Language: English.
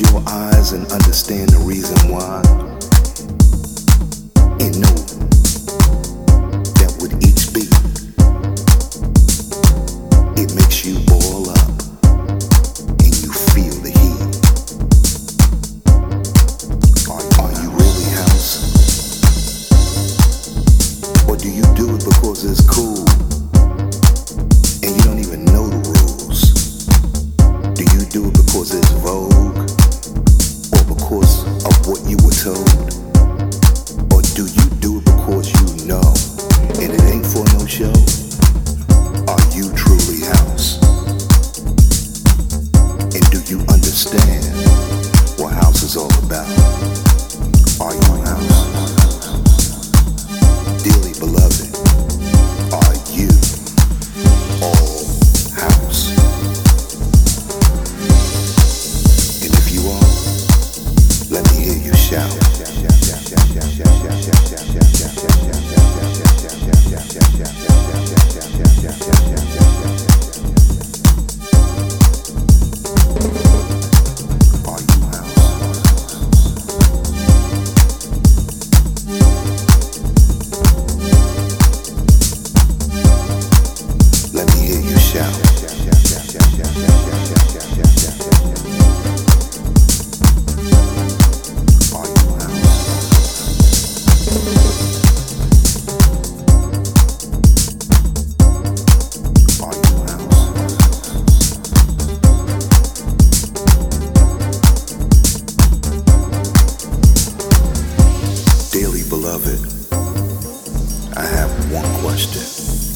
your eyes and understand the reason why. Ain't no. love it, I have one question.